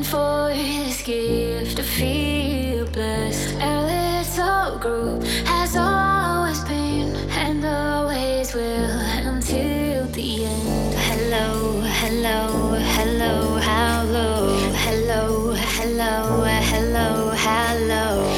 and for this gift to feel blessed. Our little group has always been and always will until the end. Hello, hello, hello, hello, hello, hello, hello, hello.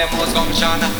I ain't gonna run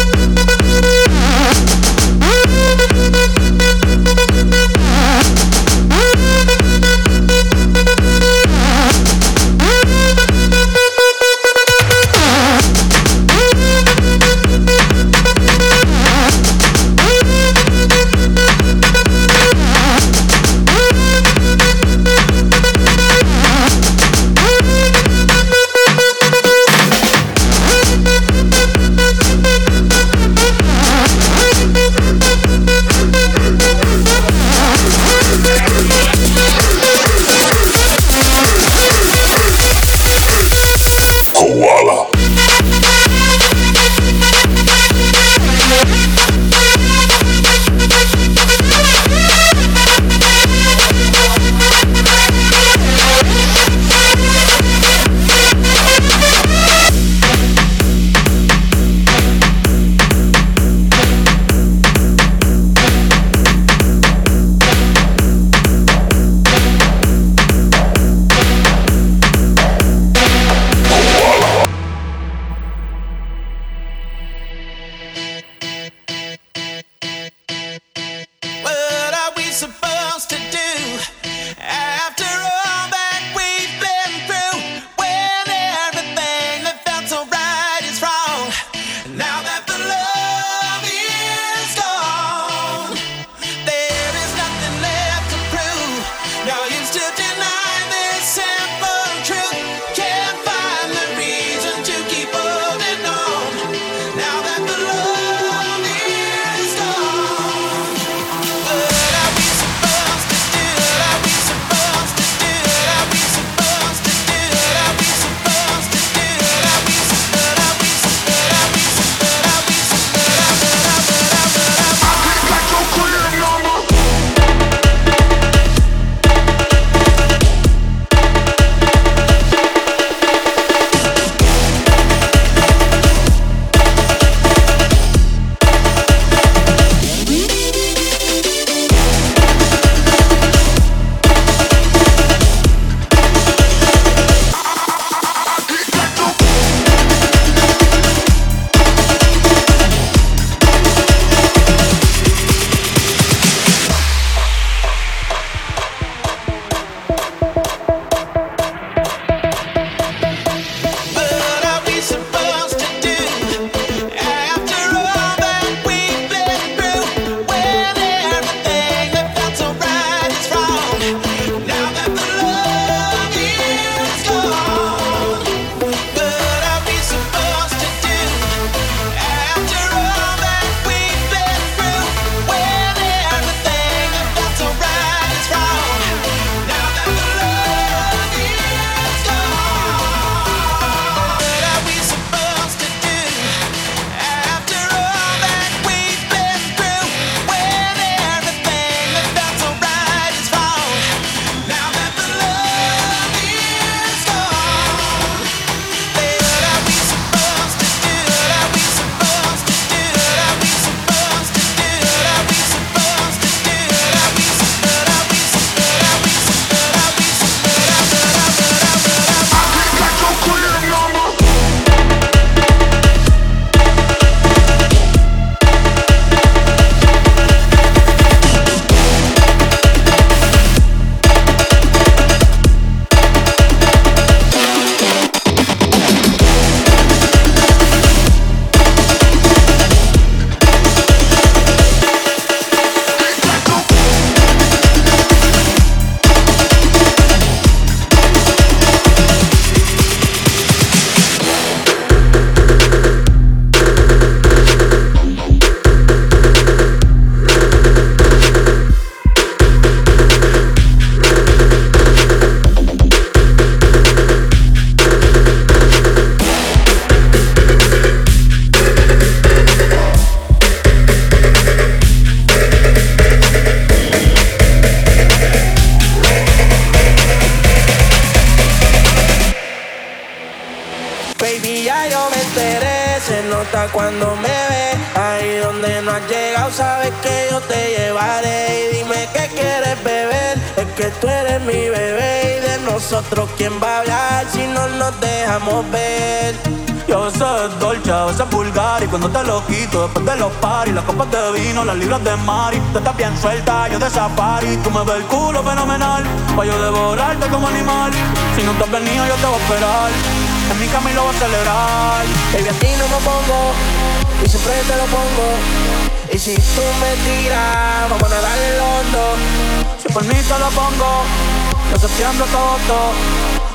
todo.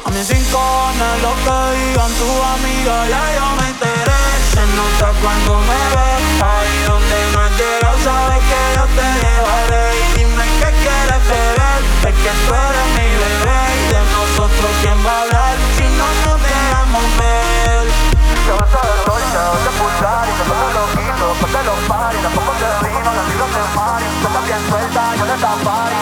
A mis cinco lo que digan tu amiga, ya yo me enteré. Se nota cuando me ves, ahí donde no has sabes que yo te llevaré. Y dime qué quieres beber, es que tú eres mi bebé. Y de nosotros, ¿quién va a hablar si no nos dejamos ver? Yo me sabe rocha, de pulsar y tampoco los hilos, porque los pares, tampoco te vino, las tiros de mar, tú estás bien yo le taparé.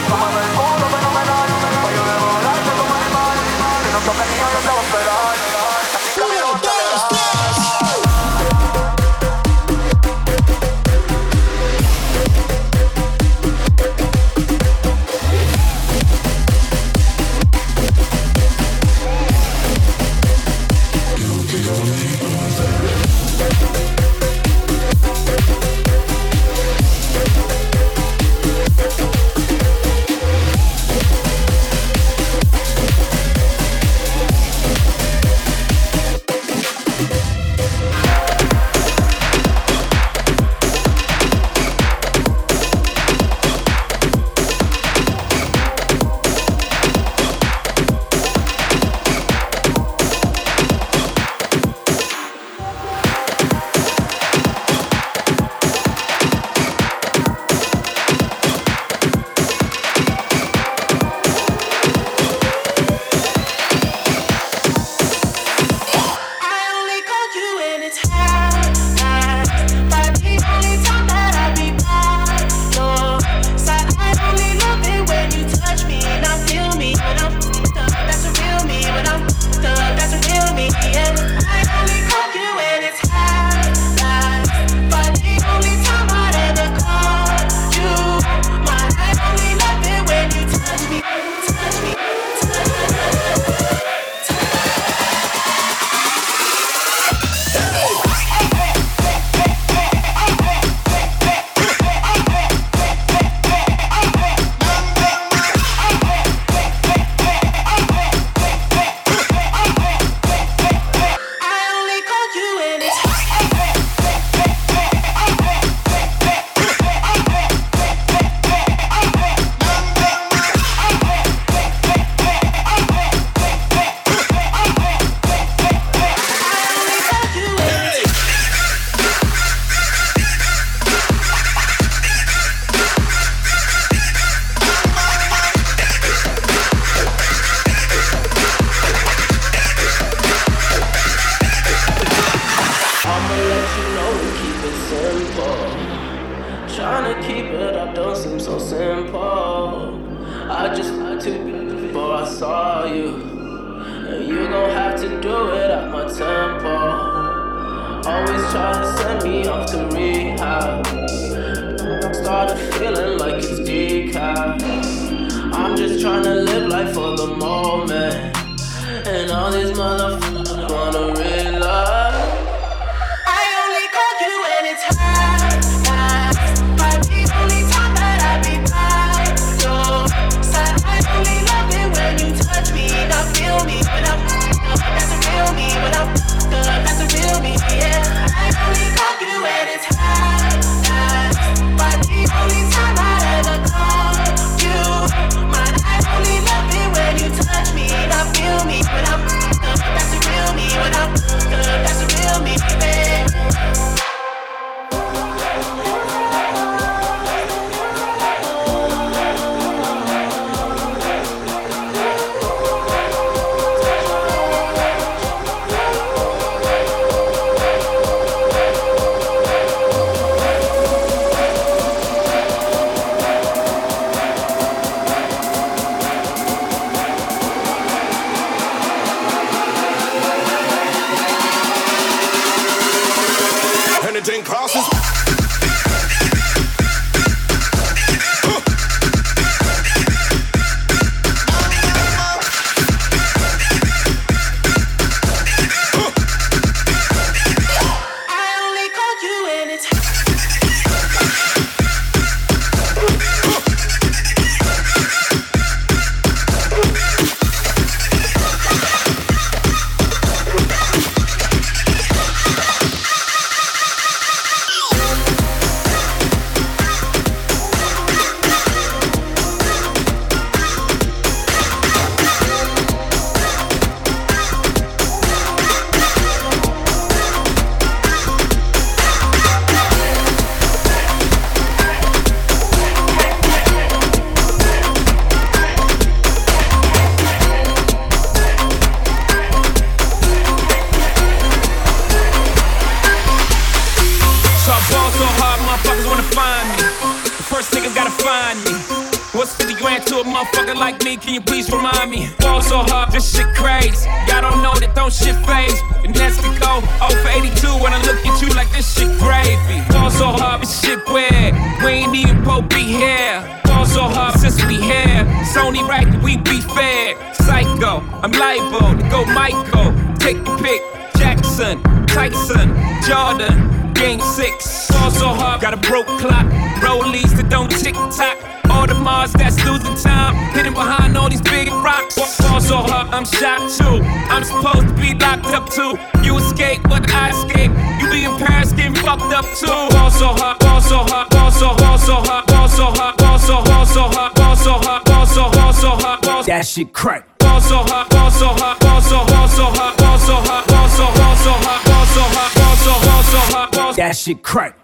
Mars that's losing time, hidden behind all these big rocks. Fall so hard, I'm shocked too. I'm supposed to be locked up too. You escape, but I escape. You be in Paris getting fucked up too. Fall so hard, fall so hard, fall so hard, so hard, fall so hard, fall so hard, so hard, fall so hard, fall so hard, so hard. That shit crack. Fall so hard, fall so hard, fall so hard, so hard, fall so hard, fall so hard, so hard, fall so hard, fall so hard, so hard. That shit crack.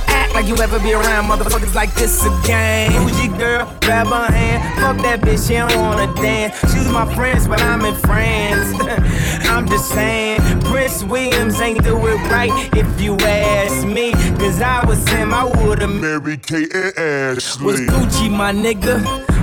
act like you ever be around motherfuckers like this again. Who's your girl? Grab her hand. Fuck that bitch, she don't wanna dance. She's my friends, but I'm in France. I'm just saying, Prince Williams ain't do it right if you ask me. Cause I was him, I would've married Kate and Ashley. Was Gucci my nigga?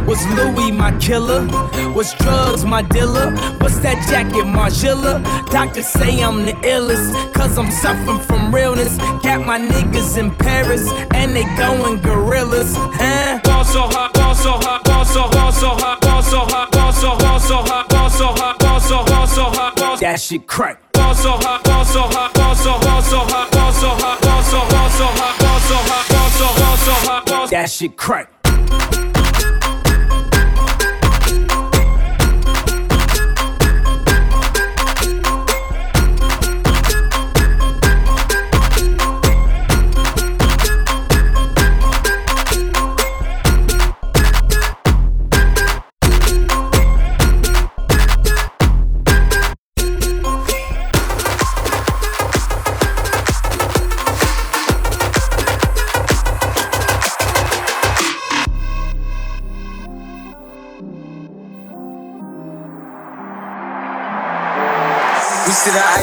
Was Louis my killer? Was drugs my dealer? What's that jacket, Margiela? Doctors say I'm the illest, cause I'm suffering from realness. Got my niggas in Paris, and they going gorillas, huh? Ball so hot, ball so hot, ball so hot, so hot, ball so hot, ball so hot, so hot, ball so hot, ball so hot, ball so hot, That shit crack. That shit crack.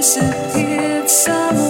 disappeared somewhere.